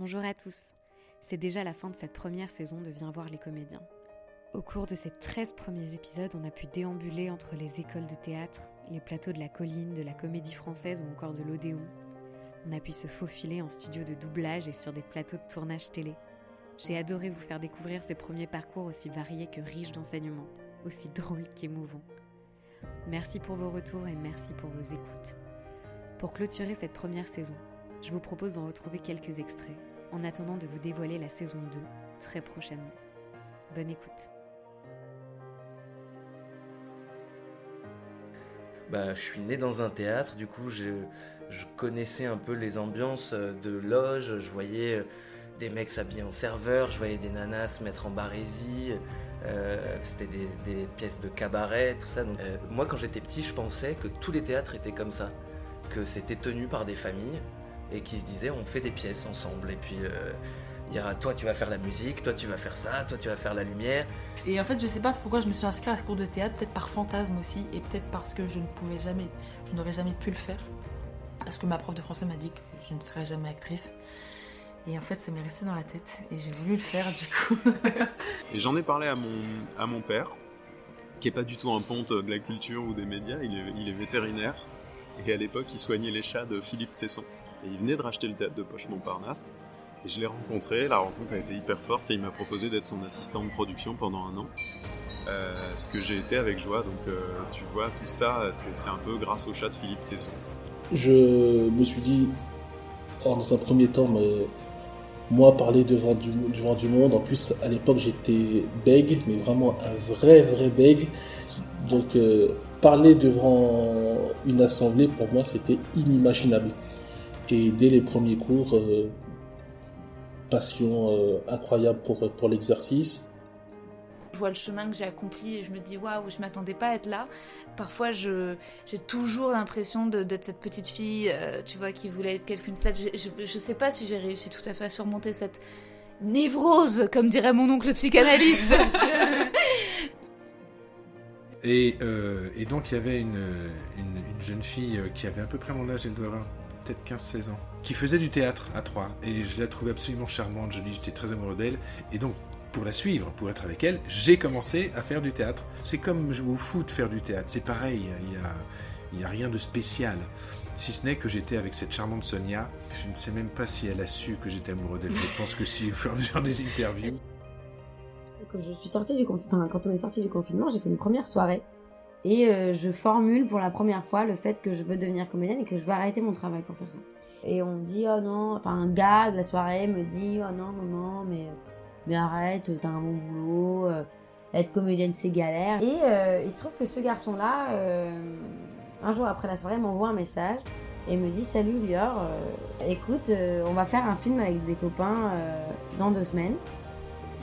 Bonjour à tous. C'est déjà la fin de cette première saison de Viens voir les comédiens. Au cours de ces 13 premiers épisodes, on a pu déambuler entre les écoles de théâtre, les plateaux de la colline, de la comédie française ou encore de l'Odéon. On a pu se faufiler en studio de doublage et sur des plateaux de tournage télé. J'ai adoré vous faire découvrir ces premiers parcours aussi variés que riches d'enseignements, aussi drôles qu'émouvants. Merci pour vos retours et merci pour vos écoutes. Pour clôturer cette première saison, je vous propose d'en retrouver quelques extraits, en attendant de vous dévoiler la saison 2 très prochainement. Bonne écoute. Bah, je suis né dans un théâtre, du coup je, connaissais un peu les ambiances de loge, je voyais des mecs s'habiller en serveur, je voyais des nanas se mettre en barésie, euh, c'était des, pièces de cabaret, tout ça. Euh, moi quand j'étais petit, je pensais que tous les théâtres étaient comme ça, que c'était tenu par des familles et qui se disaient on fait des pièces ensemble et puis euh, il y aura toi tu vas faire la musique, toi tu vas faire ça, toi tu vas faire la lumière. Et en fait je sais pas pourquoi je me suis inscrite à ce cours de théâtre, peut-être par fantasme aussi et peut-être parce que je ne pouvais jamais, je n'aurais jamais pu le faire. Parce que ma prof de français m'a dit que je ne serais jamais actrice. Et en fait, ça m'est resté dans la tête et j'ai voulu le faire du coup. et j'en ai parlé à mon, à mon père, qui est pas du tout un ponte de la culture ou des médias, il est, il est vétérinaire. Et à l'époque, il soignait les chats de Philippe Tesson. Et il venait de racheter le théâtre de Poche Montparnasse. Et je l'ai rencontré, la rencontre a été hyper forte et il m'a proposé d'être son assistant de production pendant un an. Euh, ce que j'ai été avec joie, donc euh, tu vois, tout ça, c'est un peu grâce au chat de Philippe Tesson. Je me suis dit, dans un premier temps, moi parler devant du, devant du monde, en plus à l'époque j'étais bègue, mais vraiment un vrai vrai bègue. Donc euh, parler devant une assemblée pour moi c'était inimaginable. Et dès les premiers cours, euh, passion euh, incroyable pour, pour l'exercice. Je vois le chemin que j'ai accompli et je me dis waouh, je m'attendais pas à être là. Parfois, je, j'ai toujours l'impression d'être cette petite fille, euh, tu vois, qui voulait être Kate Winslet. Je, je, je, sais pas si j'ai réussi tout à fait à surmonter cette névrose, comme dirait mon oncle psychanalyste. et, euh, et, donc, il y avait une, une, une, jeune fille qui avait à peu près mon âge, elle doit avoir peut-être 15-16 ans, qui faisait du théâtre à Troyes. Et je la trouvais absolument charmante, jolie, j'étais très amoureux d'elle. Et donc, pour la suivre, pour être avec elle, j'ai commencé à faire du théâtre. C'est comme jouer au foot, faire du théâtre. C'est pareil, il n'y a, y a rien de spécial. Si ce n'est que j'étais avec cette charmante Sonia. Je ne sais même pas si elle a su que j'étais amoureux d'elle. Je pense que si, au fur et à mesure des interviews. Quand on est sorti du confinement, j'ai fait une première soirée. Et euh, je formule pour la première fois le fait que je veux devenir comédienne et que je veux arrêter mon travail pour faire ça. Et on me dit, oh non, enfin un gars de la soirée me dit, oh non, non, non, mais, arrête, t'as un bon boulot, euh, être comédienne c'est galère. Et euh, il se trouve que ce garçon-là, euh, un jour après la soirée, m'envoie un message et me dit, salut Lior, écoute, on va faire un film avec des copains dans deux semaines.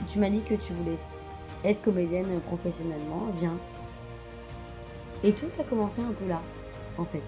Tu m'as dit que tu voulais être comédienne professionnellement, viens. Et tout a commencé un peu là, en fait.